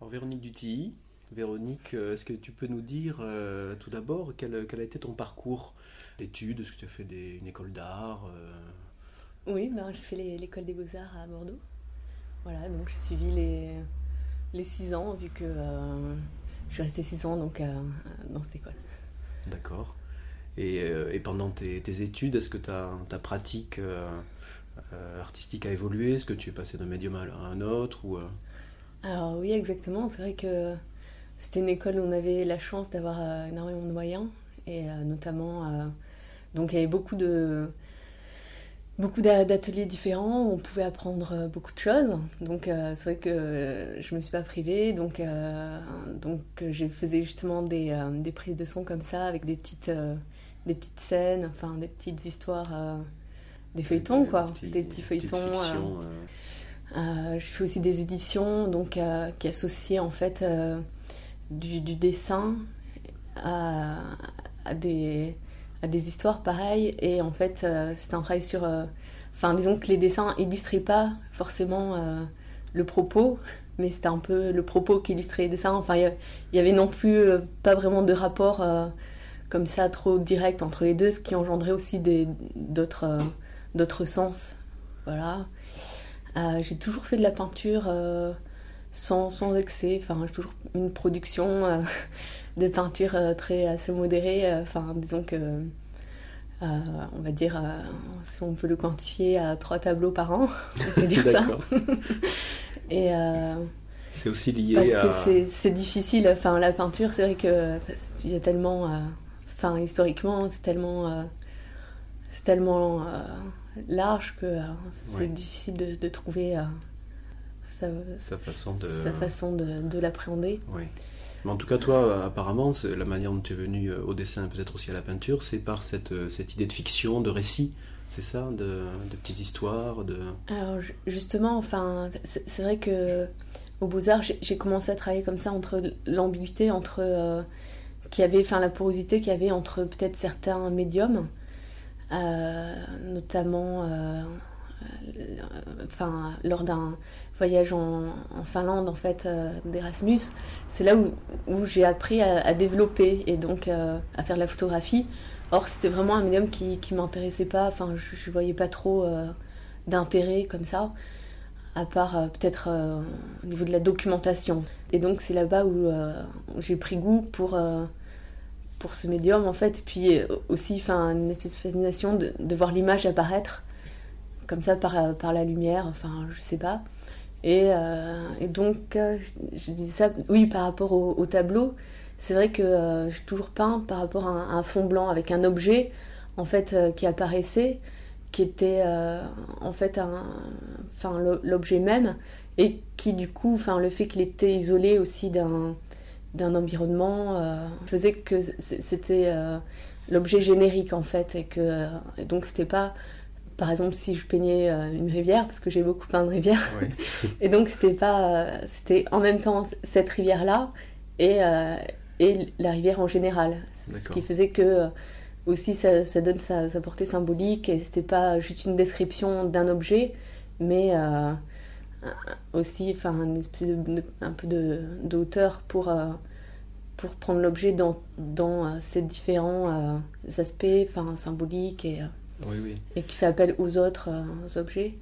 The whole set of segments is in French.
Alors Véronique Dutilly, Véronique, euh, est-ce que tu peux nous dire euh, tout d'abord quel, quel, a été ton parcours d'études? Est-ce que tu as fait des, une école d'art euh... Oui, ben, j'ai fait l'école des beaux-arts à Bordeaux. Voilà, donc j'ai suivi les, les six ans, vu que euh, je suis restée six ans donc, dans cette école. D'accord. Et, et, pendant tes, tes études, est-ce que ta, ta pratique artistique a évolué? Est-ce que tu es passé d'un médium à un autre ou, Alors oui, exactement. C'est vrai que c'était une école où on avait la chance d'avoir euh, énormément de moyens et euh, notamment euh, donc il y avait beaucoup de beaucoup d'ateliers différents où on pouvait apprendre beaucoup de choses. Donc c'est vrai que je me suis pas privée. Donc donc je faisais justement des, des, prises de son comme ça avec des petites des petites scènes, enfin des petites histoires, des feuilletons quoi, petits, des petits feuilletons. Fictions, je fais aussi des éditions donc qui associent en fait du, du dessin à, des, histoires pareilles. Et en fait, euh, c'était un travail sur. Euh, enfin, disons que les dessins illustraient pas forcément euh, le propos, mais c'était un peu le propos qui illustrait les dessins. Enfin, il y, avait non plus pas vraiment de rapport comme ça trop direct entre les deux, ce qui engendrait aussi d'autres sens. Voilà. J'ai toujours fait de la peinture sans, sans excès. Enfin, j'ai toujours une production euh, de peinture euh, très assez modérée. Euh, enfin, disons que. on va dire, si on peut le quantifier à trois tableaux par an, on peut dire ça. Et c'est aussi lié parce à... que c'est difficile. Enfin, la peinture, c'est vrai que il y a tellement, enfin, historiquement, c'est tellement, c'est tellement large que c'est Ouais. difficile de, de trouver sa, sa façon de, sa façon de, de l'appréhender. Mais en tout cas, toi, apparemment, c'est- la manière dont tu es venu euh, au dessin et peut-être aussi à la peinture, c'est par cette, euh, cette idée de fiction, de récit, c'est ça de, de petites histoires, de... Alors ju- justement, enfin, c'est c'est vrai que au Beaux-Arts, j'ai j'ai commencé à travailler comme ça entre l'ambiguïté, entre euh, qu'il y avait, enfin, la porosité qu'il y avait entre peut-être certains médiums, euh, notamment, euh, euh, enfin, lors d'un voyage en, Finlande, en fait, euh, d'Erasmus, c'est là où, j'ai appris à, développer et donc euh, à faire de la photographie. Or, c'était vraiment un médium qui, qui m'intéressait pas, enfin, je, je voyais pas trop euh, d'intérêt comme ça, à part euh, peut-être euh, au niveau de la documentation. Et donc, c'est là-bas où, euh, j'ai pris goût pour, euh, pour ce médium, en fait, et puis euh, aussi, une espèce de fascination de, voir l'image apparaître comme ça par, euh, par la lumière, enfin, je sais pas. Et, euh, donc, je, disais ça, oui, par rapport au, au tableau, c'est vrai que euh, j'ai toujours peint par rapport à un, fond blanc avec un objet, en fait, qui apparaissait, qui était en fait enfin, l'objet même, et qui du coup, enfin, le fait qu'il était isolé aussi d'un d'un environnement euh, faisait que c'était euh, l'objet générique en fait et que euh, et donc c'était pas par exemple si je peignais une rivière parce que j'ai beaucoup peint de rivières Ouais. et donc c'était pas, c'était en même temps cette rivière là et et la rivière en général, ce qui faisait que aussi ça, ça donne sa, sa portée symbolique et c'était pas juste une description d'un objet, mais aussi enfin un peu de, hauteur pour euh, pour prendre l'objet dans dans euh, ces différents euh, aspects enfin symboliques et euh, Oui, oui. et qui fait appel aux autres euh, objets.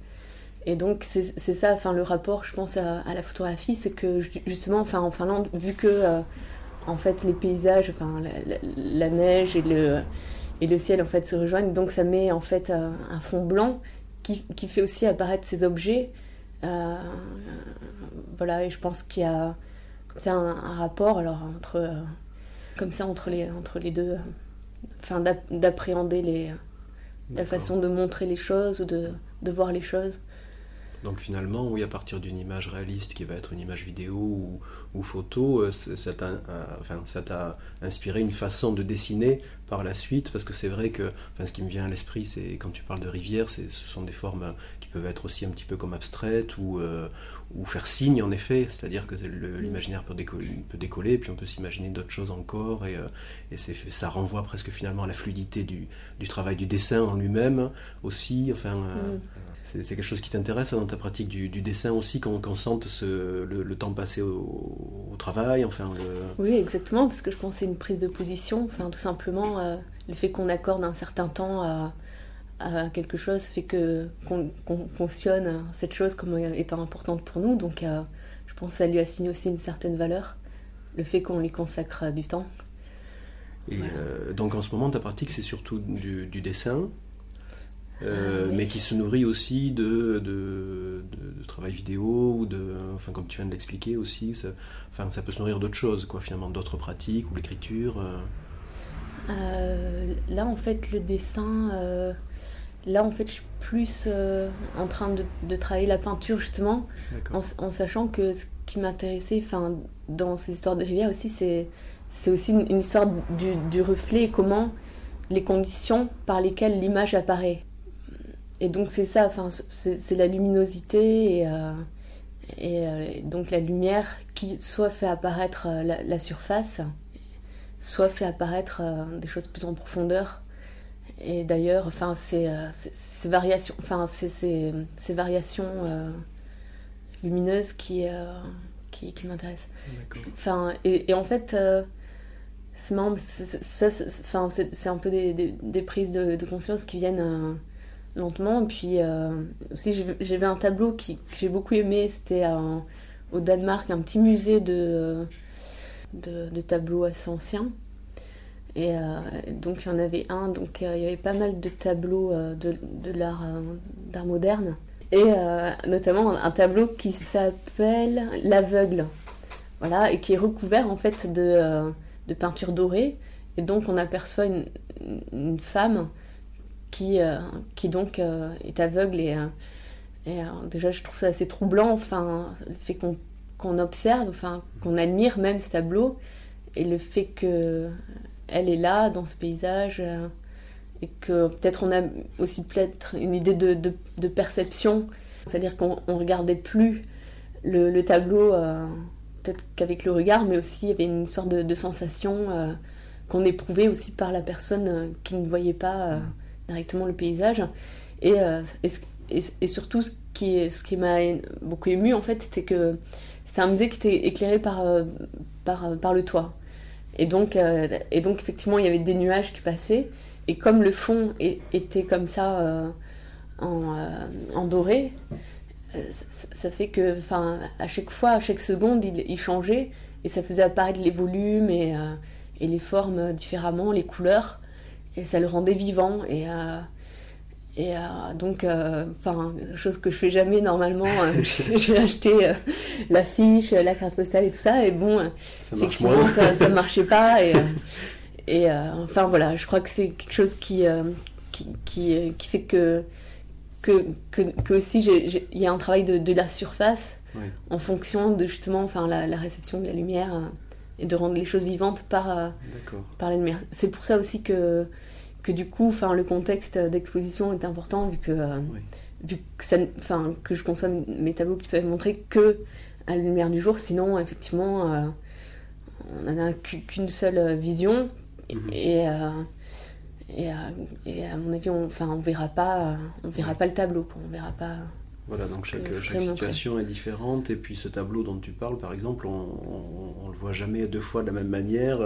Et donc c'est c'est ça, enfin le rapport, je pense à, à la photographie, c'est que ju- justement, enfin en Finlande, vu que euh, en fait les paysages, enfin la, la- la neige et le et le ciel en fait se rejoignent, donc ça met en fait un, un fond blanc qui, qui fait aussi apparaître ces objets. Euh, voilà, et je pense qu'il y a comme ça un, un rapport alors entre euh, comme ça entre les entre les deux, euh, enfin d'app- d'appréhender les la façon de montrer les choses ou de, de voir les choses. Donc finalement, oui, à partir d'une image réaliste qui va être une image vidéo ou, ou photo, ça t'a enfin, ça t'a inspiré une façon de dessiner par la suite, parce que c'est vrai que enfin, ce qui me vient à l'esprit, c'est quand tu parles de rivière, c'est- ce sont des formes qui peuvent être aussi un petit peu comme abstraites ou, euh, ou faire signe en effet, c'est-à-dire que l'imaginaire peut décoller, peut décoller, puis on peut s'imaginer d'autres choses encore, et, euh, et c'est- ça renvoie presque finalement à la fluidité du, du travail du dessin en lui-même aussi, enfin... euh, Mm. c'est quelque chose qui t'intéresse dans ta pratique du, du dessin aussi, qu'on qu'on sente ce, le, le temps passé au, travail, enfin Oui, exactement, parce que je pense que c'est une prise de position, enfin tout simplement le fait qu'on accorde un certain temps à, quelque chose fait que qu'on fonctionne cette chose comme étant importante pour nous, donc je pense que ça lui assigne aussi une certaine valeur, le fait qu'on lui consacre du temps. Et donc en ce moment, ta pratique, c'est surtout du, du dessin, euh, ah, mais qui se nourrit aussi de, de, travail vidéo ou de, enfin comme tu viens de l'expliquer aussi, ça, enfin ça peut se nourrir d'autres choses, quoi, finalement, d'autres pratiques ou l'écriture. Euh. Euh, là, en fait, le dessin, là, en fait, je suis plus en train de, travailler la peinture justement, en, sachant que ce qui m'intéressait, enfin, dans ces histoires de rivière aussi, c'est c'est aussi une, une histoire du, du reflet et comment les conditions par lesquelles l'image apparaît et donc c'est ça, enfin, c'est la luminosité et, euh, et euh, donc la lumière qui soit fait apparaître euh, la, surface, soit fait apparaître des choses plus en profondeur. Et d'ailleurs, enfin, ces, ces variations, enfin, ces, variations lumineuses qui, qui, qui m'intéressent. Enfin, et, en fait, c'est marrant, c'est un peu des, des, prises de, de, conscience qui viennent lentement. Et puis euh, aussi, j'avais un tableau qui, que j'ai beaucoup aimé, c'était au Danemark, un petit musée de, de, tableaux assez anciens. Et euh, donc il y en avait un, donc euh, il y avait pas mal de tableaux de, de l'art moderne. Et notamment un tableau qui s'appelle L'aveugle. Voilà, et qui est recouvert en fait de, de peinture dorée. Et donc on aperçoit une, une femme qui, euh, qui donc euh, est aveugle et, euh, et déjà je trouve ça assez troublant, enfin, le fait qu'on observe, enfin, qu'on admire même ce tableau et le fait que elle est là dans ce paysage et que peut-être on a aussi peut-être une idée de, perception, c'est-à-dire qu'on regardait plus le, le tableau peut-être qu'avec le regard, mais aussi il y avait une sorte de, sensation qu'on éprouvait aussi par la personne qui ne voyait pas directement le paysage. Et, euh, et, surtout, ce qui, ce qui m'a beaucoup ému, en fait, c'était que c'était un musée qui était éclairé par, euh, euh, par le toit. Et donc, et donc, effectivement, il y avait des nuages qui passaient. Et comme le fond était comme ça en, doré, ça, fait que, à chaque fois, à chaque seconde, il, changeait et ça faisait apparaître les volumes et, et les formes différemment, les couleurs et ça le rendait vivant euh, et euh, donc euh, enfin chose que je fais jamais normalement j'ai acheté l'affiche la carte postale et tout ça. Et bon ça effectivement ça, ça marchait pas. Et et enfin voilà je crois que c'est quelque chose qui qui, qui, qui, fait que que, que, que aussi il y a un travail de, de la surface en fonction de justement enfin la, la réception de la lumière et de rendre les choses vivantes par, euh, par la lumière. C'est pour ça aussi que, que du coup, enfin, le contexte d'exposition est important vu que, euh, vu que, ça, enfin, que je consomme mes tableaux qui peuvent montrer que à la lumière du jour, sinon effectivement euh, on n'en a qu'une seule vision. Mhm. et, et, et, à mon avis on, enfin, on verra pas on verra pas le tableau, on verra pas voilà, donc chaque, chaque situation est différente. Et puis ce tableau dont tu parles, par exemple, on ne le voit jamais deux fois de la même manière.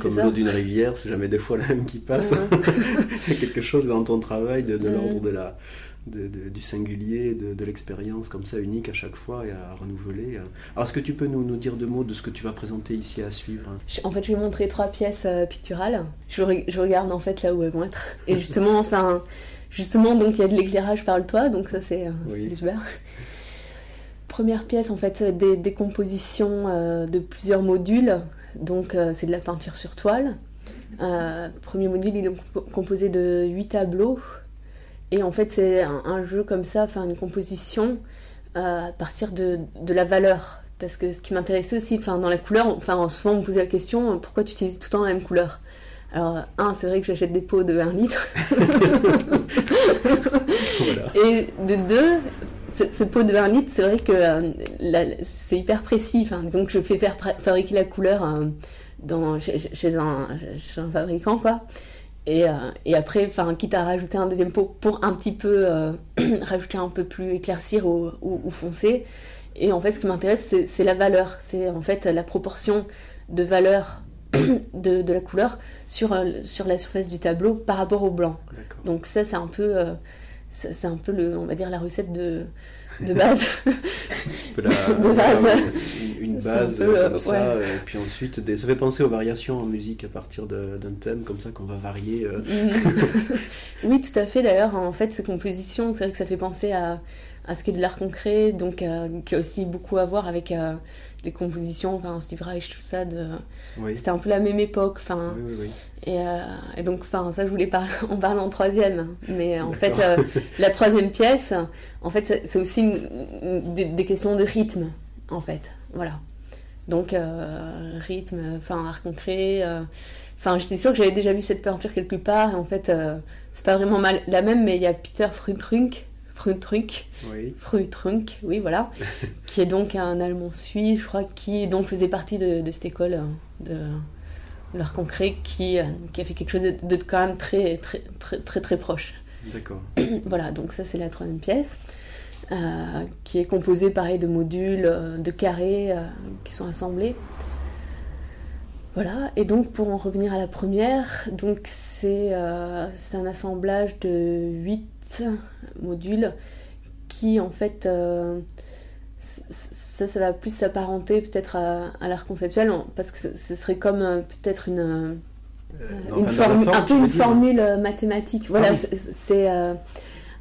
comme l'eau d'une rivière, c'est jamais deux fois la même qui passe. Il y a quelque chose dans ton travail de, l'ordre de la, du singulier, de, l'expérience comme ça unique à chaque fois et à renouveler. Alors est-ce que tu peux nous, nous, dire deux mots de ce que tu vas présenter ici à suivre? En fait, je vais montrer trois pièces euh, picturales. Je, je, regarde en fait là où elles vont être. Et justement, enfin, Justement, donc il y a de l'éclairage par le toit, donc ça c'est euh, super. Première pièce, en fait, des, des compositions euh, de plusieurs modules. Donc euh, c'est de la peinture sur toile. premier module, il est composé de huit tableaux. Et en fait, c'est un, jeu comme ça, enfin une composition à partir de, de la valeur. Parce que ce qui m'intéressait aussi, enfin dans la couleur, enfin souvent on me posait la question pourquoi tu utilises tout le temps la même couleur? Alors, un, c'est vrai que j'achète des pots de 1 litre. Et de deux, ce, pot de 1 litre, c'est vrai que euh, c'est hyper précis. Enfin, disons que je fais faire fabriquer la couleur euh, dans, chez, un, fabricant, quoi. Et, euh, et après, enfin, quitte à rajouter un deuxième pot pour un petit peu rajouter un peu plus éclaircir ou, ou, foncer. Et en fait, ce qui m'intéresse, c'est la valeur. C'est en fait la proportion de valeur de, de, la couleur sur, sur la surface du tableau par rapport au blanc. Donc ça, c'est un peu, c'est un peu le, on va dire, la recette de, de base. de base. Une, base comme ça, et puis ensuite, des... ça fait penser aux variations en musique à partir d'un thème comme ça qu'on va varier. oui, tout à fait. D'ailleurs, en fait, ces compositions, c'est vrai que ça fait penser à, à ce qui est de l'art concret, donc euh, qui a aussi beaucoup à voir avec euh, les compositions, enfin Steve Reich, tout ça. De... C'était un peu la même époque. Enfin, et, euh, et, donc, enfin, ça, je voulais en parler en troisième. Mais en fait, la troisième pièce, en fait, c'est aussi des, questions de rythme, en fait. Voilà. Donc, rythme, enfin, art concret. Enfin, j'étais sûre que j'avais déjà vu cette peinture quelque part. Et en fait, c'est pas vraiment mal la même, mais il y a Peter Fruntrunk Frühtrunk, oui. Frühtrunk, oui voilà, qui est donc un Allemand suisse, je crois, qui donc faisait partie de, cette école hein, de, l'art concret, qui, euh, qui a fait quelque chose de, quand même très très très très, très proche. D'accord. voilà, donc ça c'est la troisième pièce, euh, qui est composée pareil de modules, euh, de carrés qui sont assemblés. Voilà, et donc pour en revenir à la première, donc c'est un assemblage de 8 module qui en fait euh, ça, ça va plus s'apparenter peut-être à, l'art conceptuel parce que ce, serait comme euh, peut-être une, euh, une un peu une formule mathématique. Voilà, ah c'est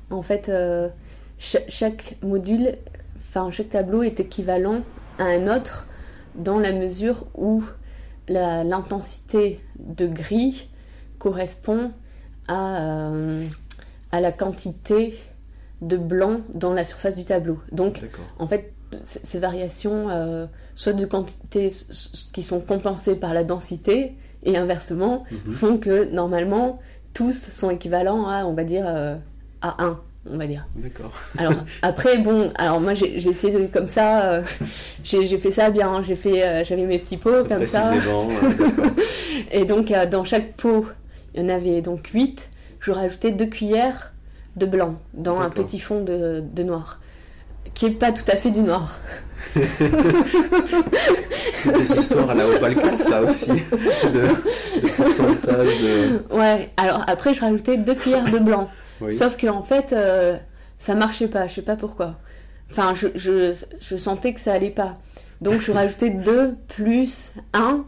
en fait chaque, module, enfin chaque tableau est équivalent à un autre dans la mesure où l'intensité de gris correspond à, à la quantité de blanc dans la surface du tableau. Donc, en fait, ces variations, euh, soit de quantité qui sont compensées par la densité, et inversement, mhm. font que normalement, tous sont équivalents à, on va dire, euh, à 1 on va dire. D'accord. Alors après bon, alors moi j'ai essayé de, comme ça, euh, j'ai fait ça bien, hein. j'ai fait, j'avais mes petits pots comme ça. et donc dans chaque pot, il y en avait donc 8 je rajoutais deux cuillères de blanc dans un petit fond de, noir, qui est pas tout à fait du noir. C'est des histoires à la Opalca, ça aussi, de, pourcentage de... Ouais, alors après je rajoutais deux cuillères de blanc. Sauf que en fait, euh, ça marchait pas, je sais pas pourquoi. Enfin, je, je, sentais que ça allait pas. Donc je rajoutais deux plus un,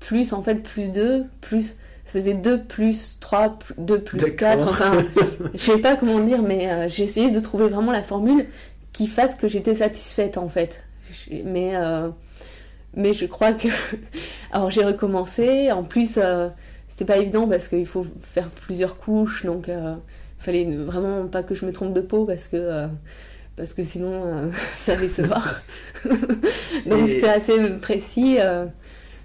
plus en fait plus deux, plus faisait 2 plus 3, 2 plus 4, enfin, je sais pas comment dire, mais euh, j'ai essayé de trouver vraiment la formule qui fasse que j'étais satisfaite en fait. Mais, euh, mais je crois que. Alors j'ai recommencé, en plus, euh, c'était pas évident parce qu'il faut faire plusieurs couches, donc il fallait vraiment pas que je me trompe de peau parce que. parce que sinon, ça allait se voir. donc c'était assez précis,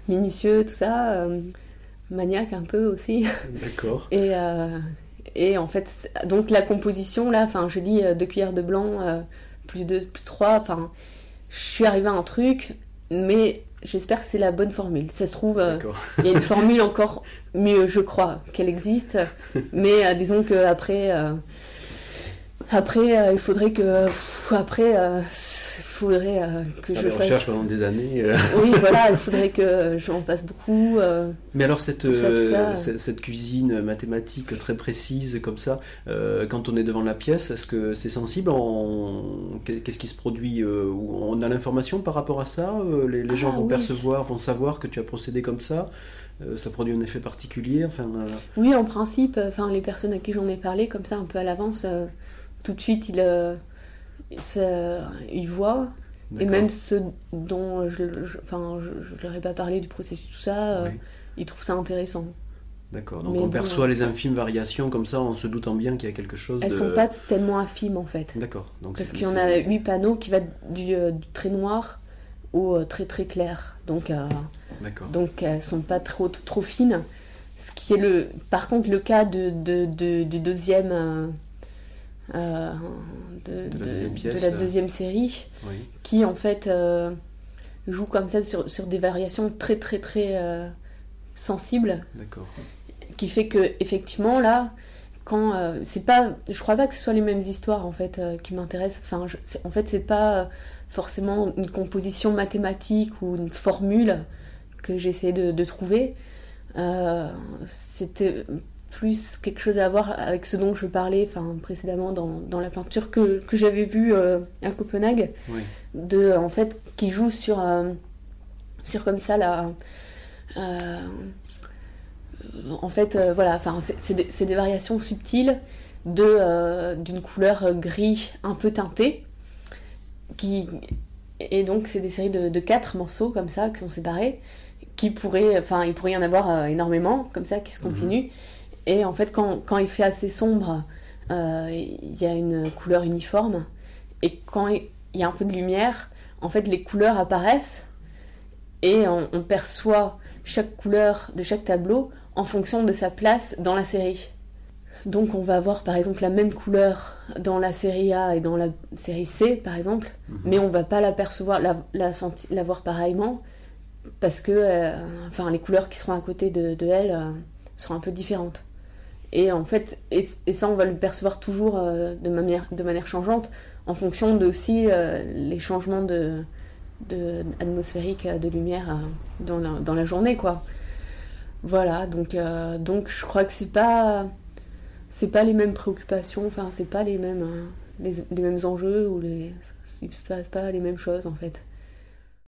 minutieux, tout ça maniaque un peu aussi. D'accord. Et, euh, et en fait, donc la composition, là, enfin, je dis euh, deux cuillères de blanc, euh, plus deux, plus trois, enfin, je suis arrivée à un truc, mais j'espère que c'est la bonne formule. Ça se trouve, il y a une formule encore mieux, je crois, qu'elle existe, mais disons qu'après après, euh, il faudrait que. après, il euh, faudrait euh, que je fasse. recherche pendant des années. oui, voilà, il faudrait que j'en fasse beaucoup. Mais alors, cette, cette, cuisine mathématique très précise, comme ça, quand on est devant la pièce, est-ce que c'est sensible Qu'est-ce qui se produit On a l'information par rapport à ça Les, gens ah vont percevoir, vont savoir que tu as procédé comme ça ça produit un effet particulier enfin, Oui, en principe, enfin, les personnes à qui j'en ai parlé, comme ça, un peu à l'avance, tout de suite, il, euh, il voit. Et même ceux dont je ne leur ai pas parlé du processus, tout ça, euh, ils trouvent ça intéressant. D'accord, donc on perçoit les infimes variations comme ça en se doutant bien qu'il y a quelque chose Elles de... sont pas tellement infimes en fait. D'accord. Parce qu'il y en a huit panneaux qui vont du, euh, du, très noir au très très clair. Donc, donc elles sont pas trop, trop fines. Ce qui est le, par contre le cas de, de, du deuxième euh, de, la deuxième série, qui en fait euh, joue comme ça sur, sur, des variations très très très euh, sensibles. D'accord. Qui fait que effectivement là, quand c'est pas, je crois pas que ce soit les mêmes histoires en fait qui m'intéressent. Enfin, en fait c'est pas forcément une composition mathématique ou une formule que j'essayais de, de, trouver. C'était plus quelque chose à voir avec ce dont je parlais enfin, précédemment dans, dans la peinture que, que j'avais vue euh, à Copenhague, de, en fait, qui joue sur, euh, sur comme ça la. en fait, voilà, enfin, c'est des, des, variations subtiles d'une couleur gris un peu teintée qui et donc c'est des séries de, de, quatre morceaux comme ça qui sont séparés qui pourraient enfin il pourrait y en avoir euh, énormément comme ça qui se mhm. continuent et en fait quand, quand, il fait assez sombre euh, il y a une couleur uniforme et quand il y a un peu de lumière en fait les couleurs apparaissent et on, on perçoit chaque couleur de chaque tableau en fonction de sa place dans la série donc on va avoir par exemple la même couleur dans la série A et dans la série C par exemple, mhm. mais on va pas l'apercevoir, la, la, voir pareillement parce que euh, enfin les couleurs qui seront à côté de, elle euh, seront un peu différentes. Et en fait, et, ça on va le percevoir toujours euh, de, manière, de manière changeante en fonction de aussi les changements de, atmosphériques de lumière dans la, dans, la, journée quoi. Voilà, donc, donc je crois que c'est pas c'est pas les mêmes préoccupations, enfin, c'est pas les mêmes, euh, les, mêmes enjeux ou les. Il se passe pas les mêmes choses en fait.